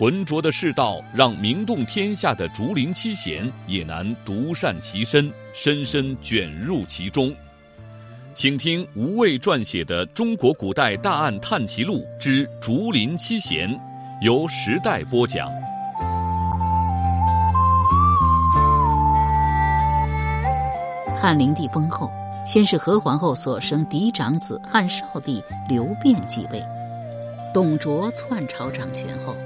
浑浊的世道，让名动天下的竹林七贤也难独善其身，深深卷入其中。请听吴畏撰写的《中国古代大案探奇录之竹林七贤》，由时代播讲。汉灵帝崩后，先是何皇后所生嫡长子汉少帝刘辩继位，董卓篡朝掌权后。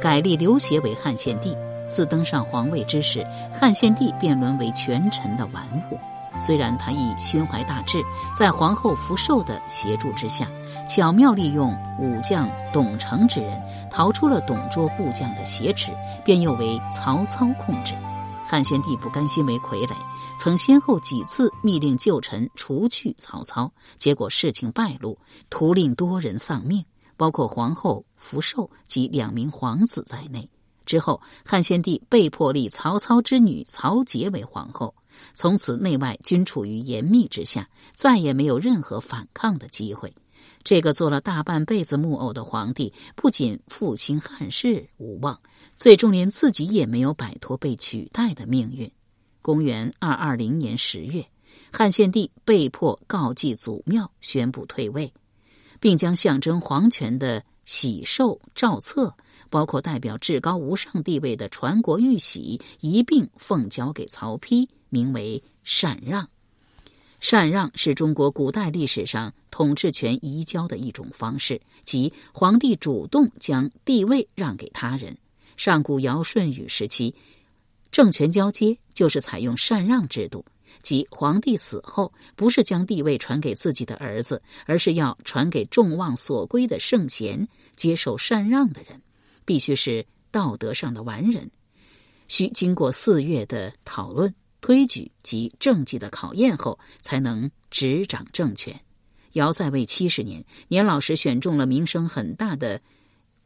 改立刘协为汉献帝，自登上皇位之时，汉献帝便沦为权臣的玩物。虽然他亦心怀大志，在皇后福寿的协助之下，巧妙利用武将董承之人，逃出了董卓部将的挟持，便又为曹操控制。汉献帝不甘心为傀儡，曾先后几次密令旧臣除去曹操，结果事情败露，徒令多人丧命。包括皇后福寿及两名皇子在内。之后，汉献帝被迫立曹操之女曹节为皇后，从此内外均处于严密之下，再也没有任何反抗的机会。这个做了大半辈子木偶的皇帝，不仅复兴汉室无望，最终连自己也没有摆脱被取代的命运。公元二二零年十月，汉献帝被迫告祭祖庙，宣布退位。并将象征皇权的喜寿诏册，包括代表至高无上地位的传国玉玺一并奉交给曹丕，名为禅让。禅让是中国古代历史上统治权移交的一种方式，即皇帝主动将地位让给他人。上古尧舜禹时期，政权交接就是采用禅让制度。即皇帝死后，不是将地位传给自己的儿子，而是要传给众望所归的圣贤。接受禅让的人，必须是道德上的完人，需经过四月的讨论、推举及政绩的考验后，才能执掌政权。尧在位七十年，年老时选中了名声很大的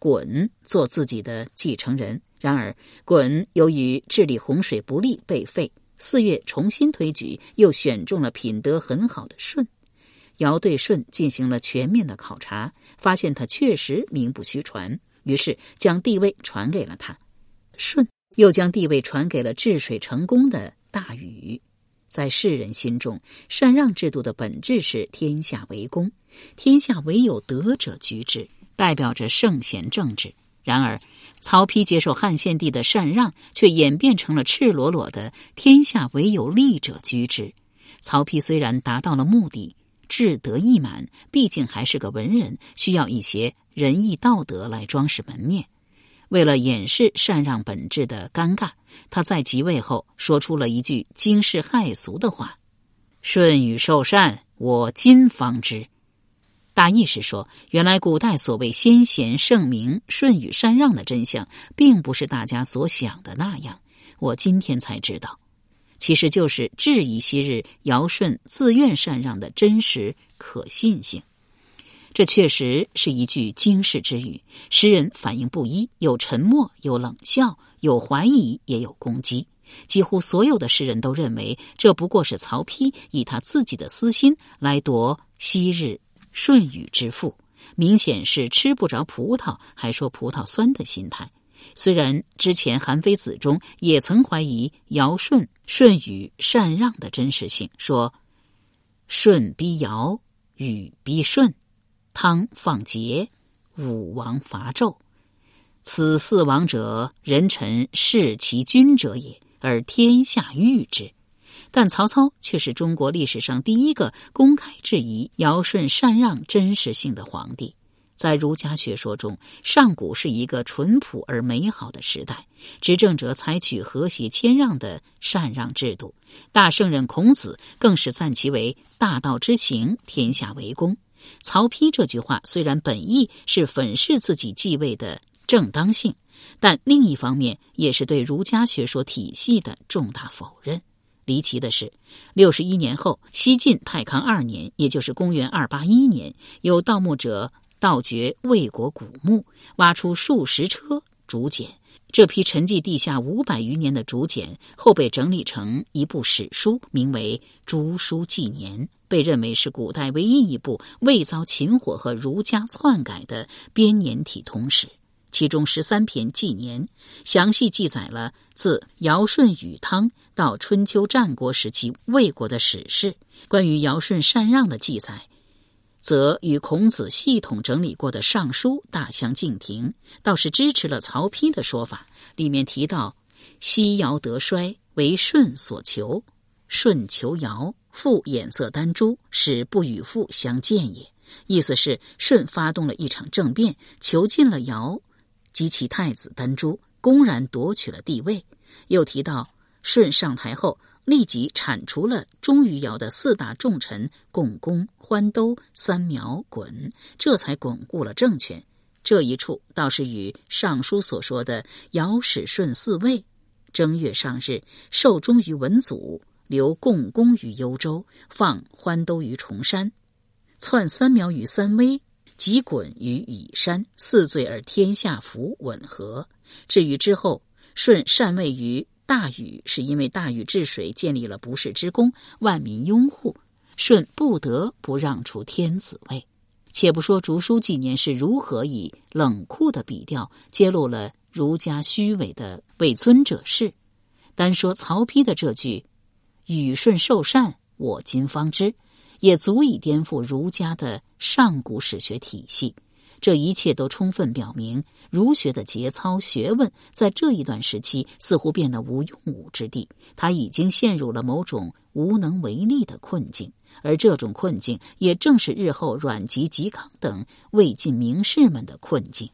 鲧做自己的继承人。然而，鲧由于治理洪水不利，被废。四月重新推举，又选中了品德很好的舜。尧对舜进行了全面的考察，发现他确实名不虚传，于是将地位传给了他。舜又将地位传给了治水成功的大禹。在世人心中，禅让制度的本质是天下为公，天下唯有德者居之，代表着圣贤政治。然而，曹丕接受汉献帝的禅让，却演变成了赤裸裸的“天下唯有利者居之”。曹丕虽然达到了目的，志得意满，毕竟还是个文人，需要一些仁义道德来装饰门面。为了掩饰禅让本质的尴尬，他在即位后说出了一句惊世骇俗的话：“舜禹受禅，我今方知。”大意是说，原来古代所谓先贤圣明、舜禹禅让的真相，并不是大家所想的那样。我今天才知道，其实就是质疑昔日尧舜自愿禅让的真实可信性。这确实是一句惊世之语。诗人反应不一，有沉默，有冷笑，有怀疑，也有攻击。几乎所有的诗人都认为，这不过是曹丕以他自己的私心来夺昔日。舜禹之父，明显是吃不着葡萄还说葡萄酸的心态。虽然之前《韩非子》中也曾怀疑尧舜、舜禹禅让的真实性，说舜逼尧，禹逼舜，汤放桀，武王伐纣，此四王者，人臣视其君者也，而天下誉之。但曹操却是中国历史上第一个公开质疑尧舜禅让真实性的皇帝。在儒家学说中，上古是一个淳朴而美好的时代，执政者采取和谐谦让的禅让制度。大圣人孔子更是赞其为大道之行，天下为公。曹丕这句话虽然本意是粉饰自己继位的正当性，但另一方面也是对儒家学说体系的重大否认。离奇的是，六十一年后，西晋太康二年，也就是公元二八一年，有盗墓者盗掘魏国古墓，挖出数十车竹简。这批沉寂地下五百余年的竹简，后被整理成一部史书，名为《竹书纪年》，被认为是古代唯一一部未遭秦火和儒家篡改的编年体通史。其中十三篇纪年，详细记载了自尧舜禹汤到春秋战国时期魏国的史事。关于尧舜禅让的记载，则与孔子系统整理过的《尚书》大相径庭，倒是支持了曹丕的说法。里面提到：“西尧得衰，为舜所求；舜求尧，复眼色丹朱，使不与父相见也。”意思是舜发动了一场政变，囚禁了尧。及其太子丹朱公然夺取了帝位，又提到舜上台后立即铲除了忠于尧的四大重臣共工、欢兜、三苗、衮，这才巩固了政权。这一处倒是与《尚书》所说的“尧使舜嗣位，正月上日受忠于文祖，留共工于幽州，放欢兜于崇山，篡三苗于三危。”即滚于羽山，四罪而天下服吻合。至于之后，舜禅位于大禹，是因为大禹治水建立了不世之功，万民拥护，舜不得不让出天子位。且不说竹书纪年是如何以冷酷的笔调揭露了儒家虚伪的为尊者事，单说曹丕的这句“禹舜受禅，我今方知”。也足以颠覆儒家的上古史学体系。这一切都充分表明，儒学的节操学问在这一段时期似乎变得无用武之地。他已经陷入了某种无能为力的困境，而这种困境也正是日后阮籍、嵇康等魏晋名士们的困境。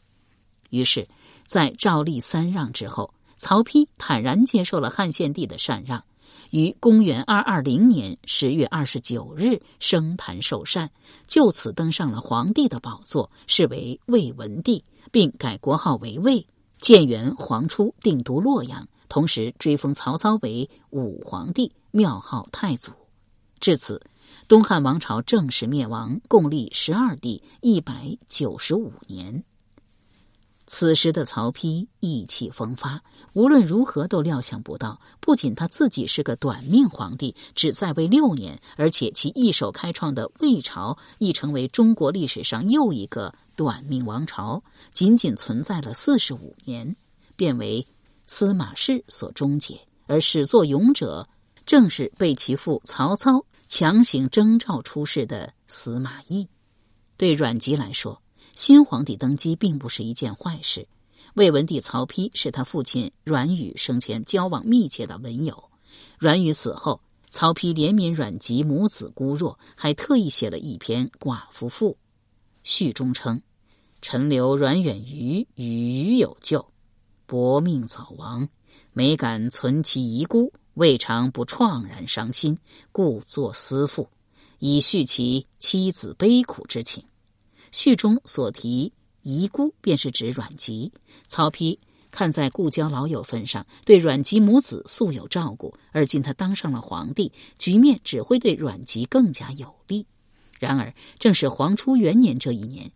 于是，在赵立三让之后，曹丕坦然接受了汉献帝的禅让。于公元二二零年十月二十九日升坛受禅，就此登上了皇帝的宝座，是为魏文帝，并改国号为魏。建元皇初定都洛阳，同时追封曹操为武皇帝，庙号太祖。至此，东汉王朝正式灭亡，共历十二帝一百九十五年。此时的曹丕意气风发，无论如何都料想不到，不仅他自己是个短命皇帝，只在位六年，而且其一手开创的魏朝亦成为中国历史上又一个短命王朝，仅仅存在了四十五年，便为司马氏所终结。而始作俑者，正是被其父曹操强行征召出世的司马懿。对阮籍来说，新皇帝登基并不是一件坏事。魏文帝曹丕是他父亲阮宇生前交往密切的文友。阮宇死后，曹丕怜悯阮籍母子孤弱，还特意写了一篇寡妇赋，序中称：“陈留阮远于与余有救，薄命早亡，每敢存其遗孤，未尝不怆然伤心，故作思赋，以叙其妻子悲苦之情。”序中所提遗孤，便是指阮籍。曹丕看在故交老友份上，对阮籍母子素有照顾，而今他当上了皇帝，局面只会对阮籍更加有利。然而，正是黄初元年这一年，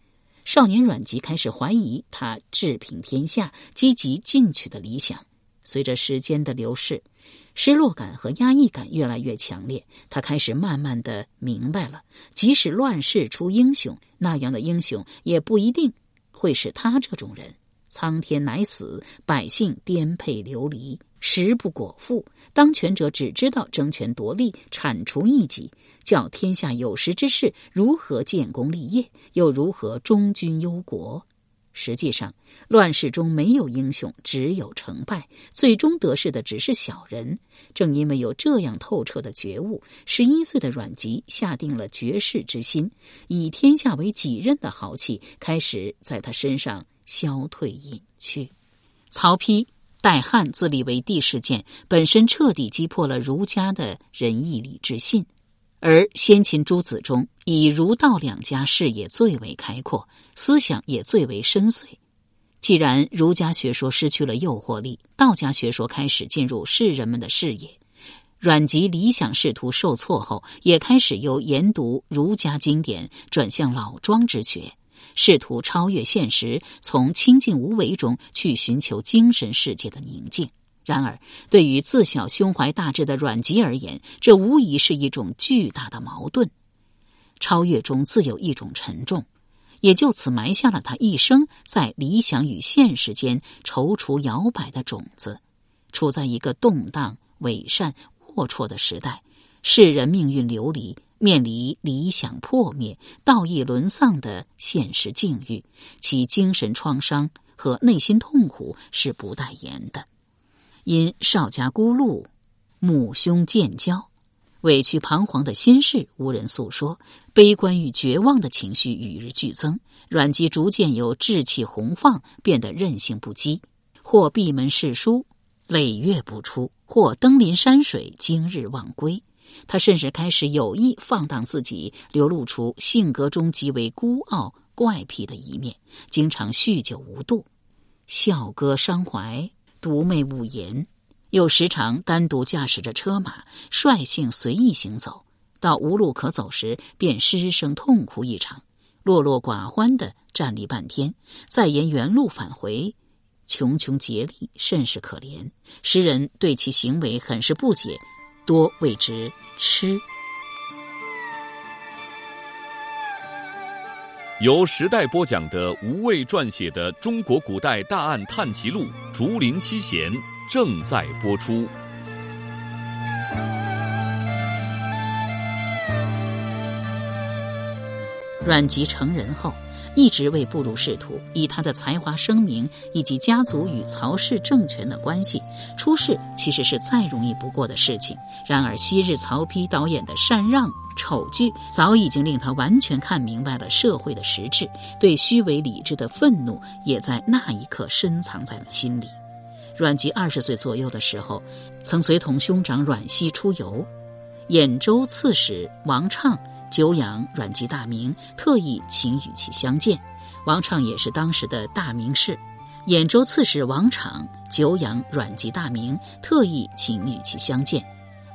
少年阮籍开始怀疑他治平天下、积极进取的理想。随着时间的流逝。失落感和压抑感越来越强烈，他开始慢慢的明白了，即使乱世出英雄，那样的英雄也不一定会是他这种人。苍天乃死，百姓颠沛流离，时不果腹。当权者只知道争权夺利，铲除异己，叫天下有识之士如何建功立业，又如何忠君忧国。实际上，乱世中没有英雄，只有成败。最终得势的只是小人。正因为有这样透彻的觉悟，十一岁的阮籍下定了绝世之心，以天下为己任的豪气开始在他身上消退隐去。曹丕代汉自立为帝事件本身彻底击破了儒家的仁义礼智信。而先秦诸子中，以儒道两家视野最为开阔，思想也最为深邃。既然儒家学说失去了诱惑力，道家学说开始进入世人们的视野，阮籍理想仕途受挫后，也开始由研读儒家经典转向老庄之学，试图超越现实，从清静无为中去寻求精神世界的宁静。然而，对于自小胸怀大志的阮籍而言，这无疑是一种巨大的矛盾。超越中自有一种沉重，也就此埋下了他一生在理想与现实间踌躇摇摆的种子。处在一个动荡、伪善。龌龊的时代，世人命运流离，面临理想破灭、道义沦丧的现实境遇，其精神创伤和内心痛苦是不待言的。因少家孤禄，母兄渐交，委屈彷徨的心事无人诉说，悲观与绝望的情绪与日俱增。阮籍逐渐由志气宏放变得任性不羁，或闭门侍书。累月不出，或登临山水，今日忘归。他甚至开始有意放荡自己，流露出性格中极为孤傲、怪癖的一面，经常酗酒无度，笑歌伤怀，独寐五言。又时常单独驾驶着车马，率性随意行走，到无路可走时，便失声痛哭一场，落落寡欢的站立半天，再沿原路返回。穷穷竭力，甚是可怜。诗人对其行为很是不解，多谓之痴。由时代播讲的吴畏撰写的《中国古代大案探奇录·竹林七贤》正在播出。阮籍成人后。一直未步入仕途，以他的才华声名以及家族与曹氏政权的关系，出仕其实是再容易不过的事情。然而，昔日曹丕导演的禅让丑剧，早已经令他完全看明白了社会的实质，对虚伪理智的愤怒也在那一刻深藏在了心里。阮籍二十岁左右的时候，曾随同兄长阮熙出游，兖州刺史王畅。久仰阮籍大名，特意请与其相见。王畅也是当时的大名士，兖州刺史王昶久仰阮籍大名，特意请与其相见。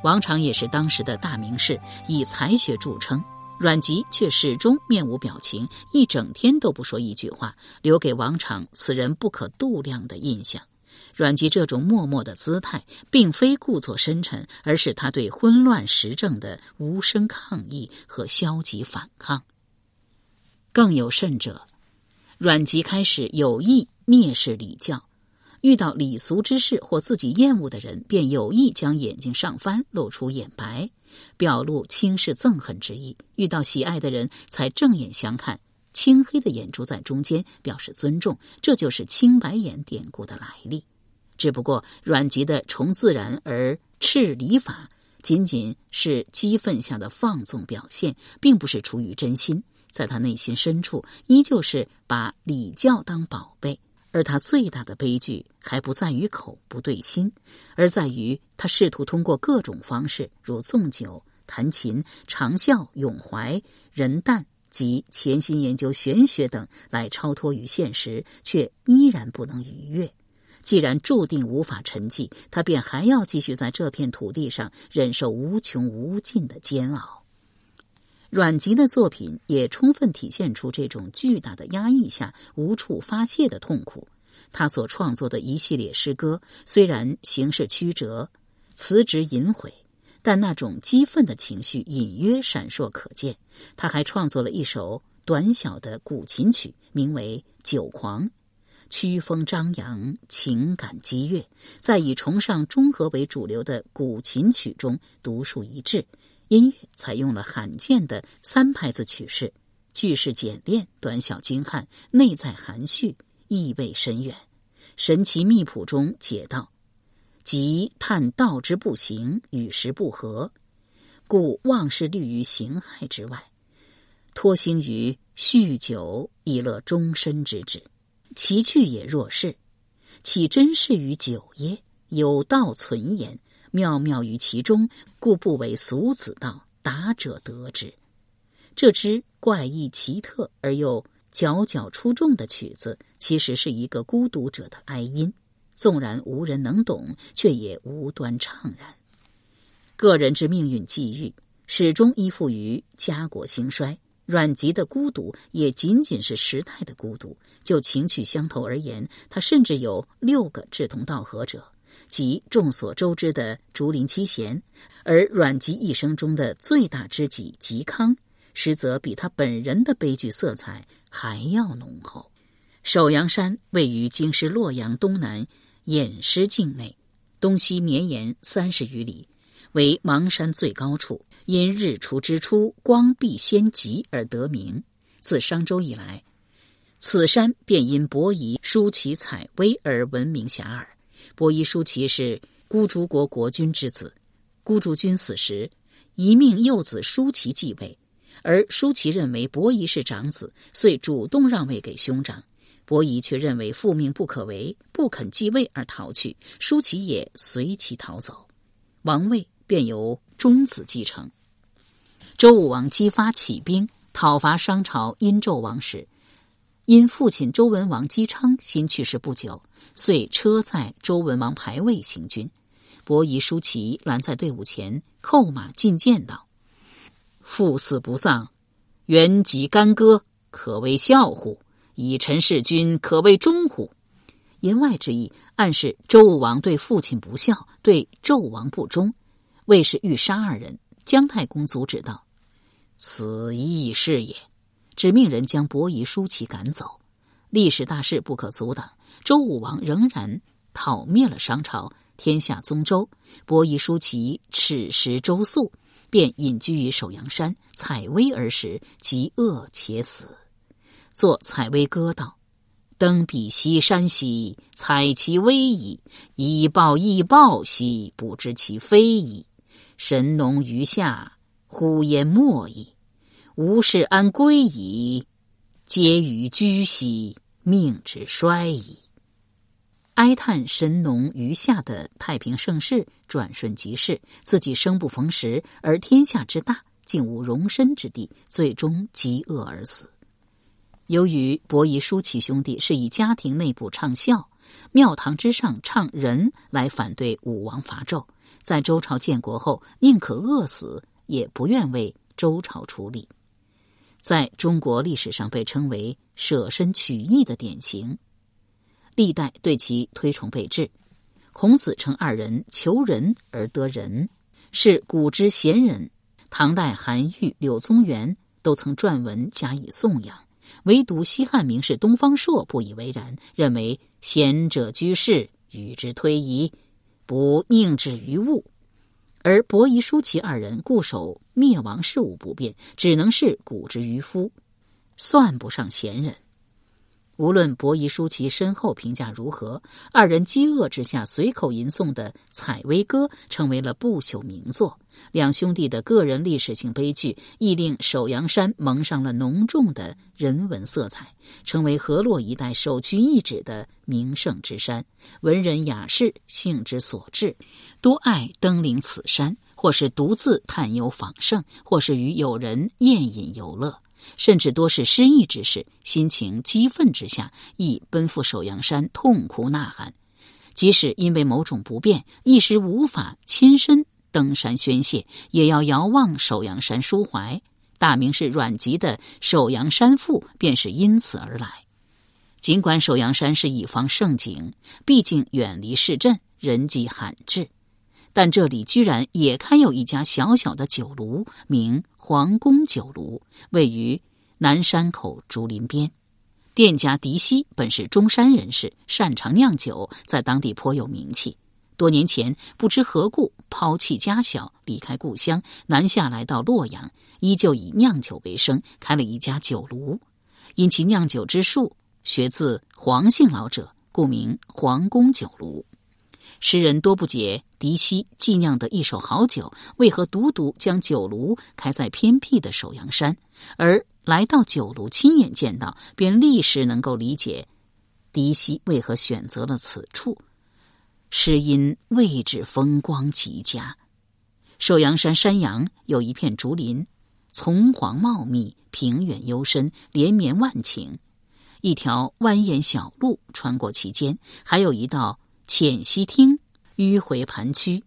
王昶也是当时的大名士，以才学著称。阮籍却始终面无表情，一整天都不说一句话，留给王昶此人不可度量的印象。阮籍这种默默的姿态，并非故作深沉，而是他对昏乱时政的无声抗议和消极反抗。更有甚者，阮籍开始有意蔑视礼教，遇到礼俗之事或自己厌恶的人，便有意将眼睛上翻，露出眼白，表露轻视憎恨之意；遇到喜爱的人，才正眼相看，青黑的眼珠在中间，表示尊重。这就是青白眼典故的来历。只不过，阮籍的崇自然而斥礼法，仅仅是激愤下的放纵表现，并不是出于真心。在他内心深处，依旧是把礼教当宝贝。而他最大的悲剧，还不在于口不对心，而在于他试图通过各种方式，如纵酒、弹琴、长啸、咏怀、人诞及潜心研究玄学等，来超脱于现实，却依然不能逾越。既然注定无法沉寂，他便还要继续在这片土地上忍受无穷无尽的煎熬。阮籍的作品也充分体现出这种巨大的压抑下无处发泄的痛苦。他所创作的一系列诗歌，虽然形式曲折、辞职隐晦，但那种激愤的情绪隐约闪烁可见。他还创作了一首短小的古琴曲，名为《酒狂》。曲风张扬，情感激越，在以崇尚中和为主流的古琴曲中独树一帜。音乐采用了罕见的三拍子曲式，句式简练，短小精悍，内在含蓄，意味深远。神奇密谱中解道：即叹道之不行，与时不合，故忘事虑于形骸之外，托心于酗酒以乐终身之志。其去也若是，岂真是于酒耶？有道存焉，妙妙于其中，故不为俗子道。达者得之。这支怪异奇特而又佼佼出众的曲子，其实是一个孤独者的哀音。纵然无人能懂，却也无端怅然。个人之命运际遇，始终依附于家国兴衰。阮籍的孤独也仅仅是时代的孤独。就情趣相投而言，他甚至有六个志同道合者，即众所周知的竹林七贤。而阮籍一生中的最大知己嵇康，实则比他本人的悲剧色彩还要浓厚。首阳山位于京师洛阳东南偃师境内，东西绵延三十余里，为邙山最高处。因日出之初光必先极而得名。自商周以来，此山便因伯夷、叔齐采薇而闻名遐迩。伯夷、叔齐是孤竹国国君之子。孤竹君死时，一命幼子叔齐继位，而叔齐认为伯夷是长子，遂主动让位给兄长。伯夷却认为父命不可违，不肯继位而逃去。叔齐也随其逃走，王位便由中子继承。周武王姬发起兵讨伐商朝殷纣王时，因父亲周文王姬昌新去世不久，遂车载周文王牌位行军。伯夷、叔齐拦在队伍前，扣马进谏道：“父死不葬，原籍干戈，可谓孝乎？以臣弑君，可谓忠乎？”言外之意，暗示周武王对父亲不孝，对纣王不忠，为是欲杀二人。姜太公阻止道。此亦是也，只命人将伯夷、叔齐赶走。历史大势不可阻挡，周武王仍然讨灭了商朝，天下宗周。伯夷、叔齐耻食周粟，便隐居于首阳山，采薇而食，极饿且死。作《采薇歌》道：“登彼西山兮，采其薇矣；以报亦报兮，不知其非矣。神农于下。”呼焉没矣，吾事安归矣？嗟余居兮，命之衰矣。哀叹神农余下的太平盛世转瞬即逝，自己生不逢时，而天下之大竟无容身之地，最终饥饿而死。由于伯夷、叔齐兄弟是以家庭内部唱孝、庙堂之上唱仁来反对武王伐纣，在周朝建国后，宁可饿死。也不愿为周朝出力，在中国历史上被称为舍身取义的典型，历代对其推崇备至。孔子称二人求仁而得仁，是古之贤人。唐代韩愈、柳宗元都曾撰文加以颂扬，唯独西汉名士东方朔不以为然，认为贤者居士与之推移，不宁至于物。而伯夷、叔齐二人固守灭亡事物不变，只能是古之渔夫，算不上贤人。无论伯夷、叔齐身后评价如何，二人饥饿之下随口吟诵的《采薇歌》成为了不朽名作。两兄弟的个人历史性悲剧，亦令首阳山蒙上了浓重的人文色彩，成为河洛一带首屈一指的名胜之山。文人雅士兴之所至。多爱登临此山，或是独自探幽访胜，或是与友人宴饮游乐，甚至多是失意之事。心情激愤之下，亦奔赴首阳山痛哭呐喊。即使因为某种不便，一时无法亲身登山宣泄，也要遥望首阳山抒怀。大名是阮籍的《首阳山赋》便是因此而来。尽管首阳山是一方胜景，毕竟远离市镇，人迹罕至。但这里居然也开有一家小小的酒炉，名皇宫酒炉，位于南山口竹林边。店家狄希本是中山人士，擅长酿酒，在当地颇有名气。多年前，不知何故抛弃家小，离开故乡，南下来到洛阳，依旧以酿酒为生，开了一家酒炉。因其酿酒之术学自黄姓老者，故名皇宫酒炉。诗人多不解，狄希既酿的一手好酒，为何独独将酒炉开在偏僻的首阳山？而来到酒炉亲眼见到，便立时能够理解狄希为何选择了此处。是因位置风光极佳。首阳山山阳有一片竹林，丛黄茂密，平远幽深，连绵万顷。一条蜿蜒小路穿过其间，还有一道。浅溪汀迂回盘曲，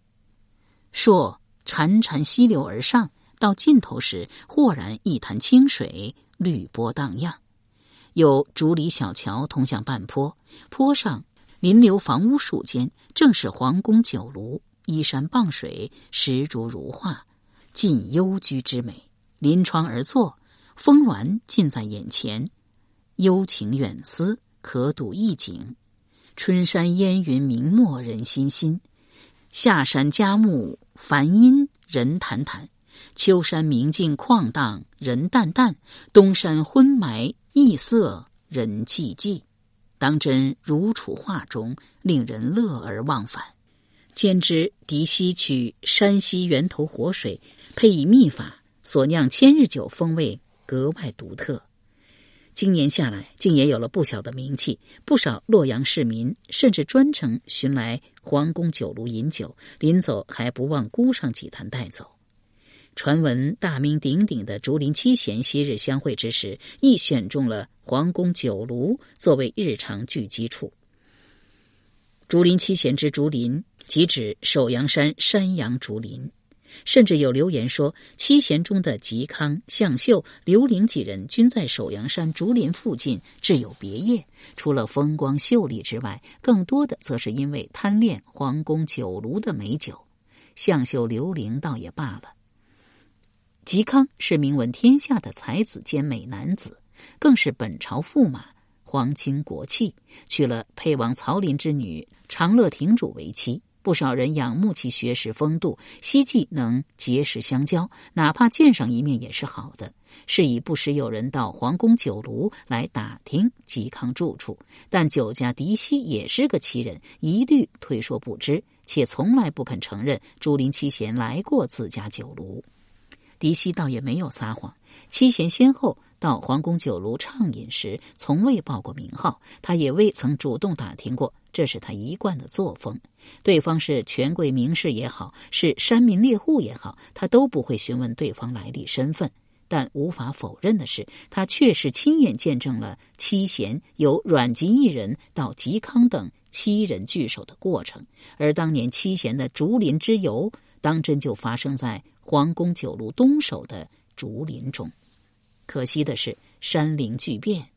朔潺潺溪流而上，到尽头时，豁然一潭清水，绿波荡漾。有竹篱小桥通向半坡，坡上临流房屋数间，正是皇宫酒庐，依山傍水，石竹如画，尽幽居之美。临窗而坐，峰峦近在眼前，幽情远思，可睹一景。春山烟云明没人心心，下山佳木繁阴人谈谈，秋山明净旷荡人淡淡，东山昏霾。异色人寂寂，当真如处画中，令人乐而忘返。兼之狄溪取山溪源头活水，配以秘法所酿千日酒，风味格外独特。今年下来，竟也有了不小的名气。不少洛阳市民甚至专程寻来皇宫酒炉饮酒，临走还不忘孤上几坛带走。传闻大名鼎鼎的竹林七贤昔日相会之时，亦选中了皇宫酒炉作为日常聚集处。竹林七贤之竹林，即指首阳山山阳竹林。甚至有流言说，七贤中的嵇康、向秀、刘伶几人均在首阳山竹林附近置有别业。除了风光秀丽之外，更多的则是因为贪恋皇宫酒炉的美酒。向秀、刘伶倒也罢了。嵇康是名闻天下的才子兼美男子，更是本朝驸马，皇亲国戚，娶了沛王曹林之女长乐亭主为妻。不少人仰慕其学识风度，希冀能结识相交，哪怕见上一面也是好的。是以不时有人到皇宫酒炉来打听嵇康住处，但酒家狄希也是个奇人，一律推说不知，且从来不肯承认竹林七贤来过自家酒炉。狄希倒也没有撒谎，七贤先后到皇宫酒楼畅饮时，从未报过名号，他也未曾主动打听过，这是他一贯的作风。对方是权贵名士也好，是山民猎户也好，他都不会询问对方来历身份。但无法否认的是，他确实亲眼见证了七贤由阮籍一人到嵇康等七人聚首的过程，而当年七贤的竹林之游，当真就发生在。皇宫酒楼东首的竹林中，可惜的是山林巨变，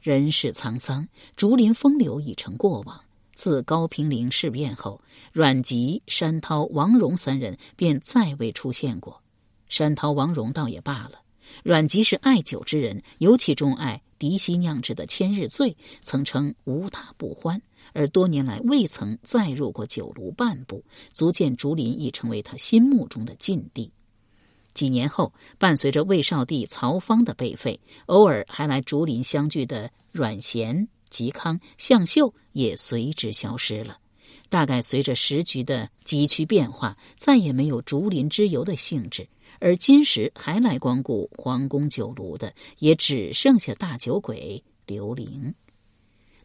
人世沧桑，竹林风流已成过往。自高平陵事变后，阮籍、山涛、王戎三人便再未出现过。山涛、王戎倒也罢了，阮籍是爱酒之人，尤其钟爱嫡系酿制的千日醉，曾称无他不欢。而多年来未曾再入过酒炉半步，足见竹林已成为他心目中的禁地。几年后，伴随着魏少帝曹芳的被废，偶尔还来竹林相聚的阮咸、嵇康、向秀也随之消失了。大概随着时局的急趋变化，再也没有竹林之游的兴致。而今时还来光顾皇宫酒楼的，也只剩下大酒鬼刘伶。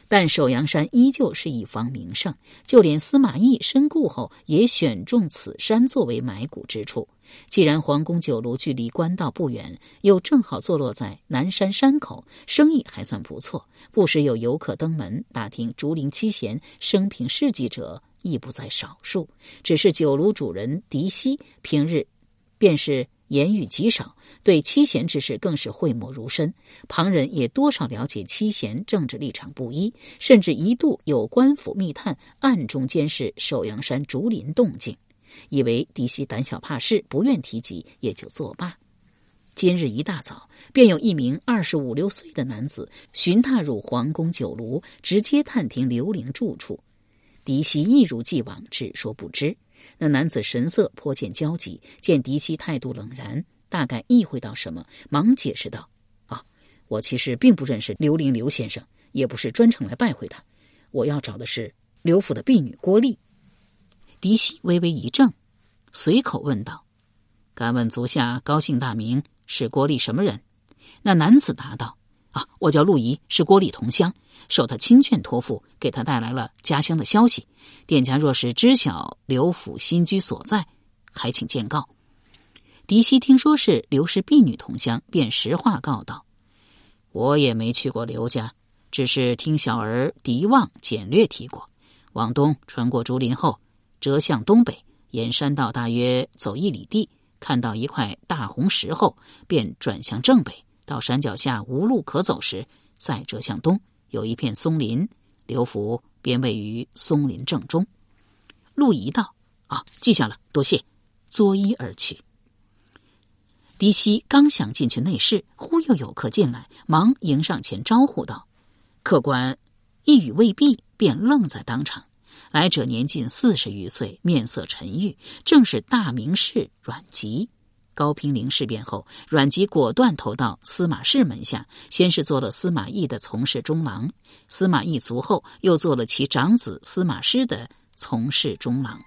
但首阳山依旧是一方名胜，就连司马懿身故后，也选中此山作为埋骨之处。既然皇宫酒楼距离官道不远，又正好坐落在南山山口，生意还算不错。不时有游客登门打听竹林七贤生平事迹者，亦不在少数。只是酒楼主人狄希平日便是。言语极少，对七贤之事更是讳莫如深。旁人也多少了解七贤政治立场不一，甚至一度有官府密探暗中监视首阳山竹林动静，以为狄希胆小怕事，不愿提及，也就作罢。今日一大早，便有一名二十五六岁的男子寻踏入皇宫酒炉，直接探听刘伶住处。狄希一如既往，只说不知。那男子神色颇见焦急，见狄希态度冷然，大概意会到什么，忙解释道：“啊，我其实并不认识刘玲刘先生，也不是专程来拜会他。我要找的是刘府的婢女郭丽。”狄希微微一怔，随口问道：“敢问足下高姓大名？是郭丽什么人？”那男子答道：“我叫陆仪，是郭丽同乡。”受他亲眷托付，给他带来了家乡的消息。店家若是知晓刘府新居所在，还请见告。狄希听说是刘氏婢女同乡，便实话告道：“我也没去过刘家，只是听小儿狄望简略提过。往东穿过竹林后，折向东北，沿山道大约走一里地，看到一块大红石后，便转向正北。到山脚下无路可走时，再折向东，有一片松林，刘福便位于松林正中。陆仪道：“啊，记下了，多谢。”作揖而去。狄希刚想进去内室，忽又有客进来，忙迎上前招呼道：“客官。”一语未毕，便愣在当场。来者年近四十余岁，面色沉郁，正是大名士阮籍。高平陵事变后，阮籍果断投到司马氏门下，先是做了司马懿的从事中郎，司马懿卒后，又做了其长子司马师的从事中郎。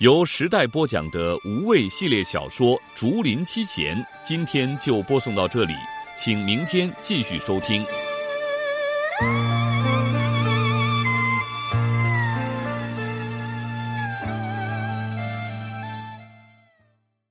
由时代播讲的无畏系列小说《竹林七贤》，今天就播送到这里，请明天继续收听。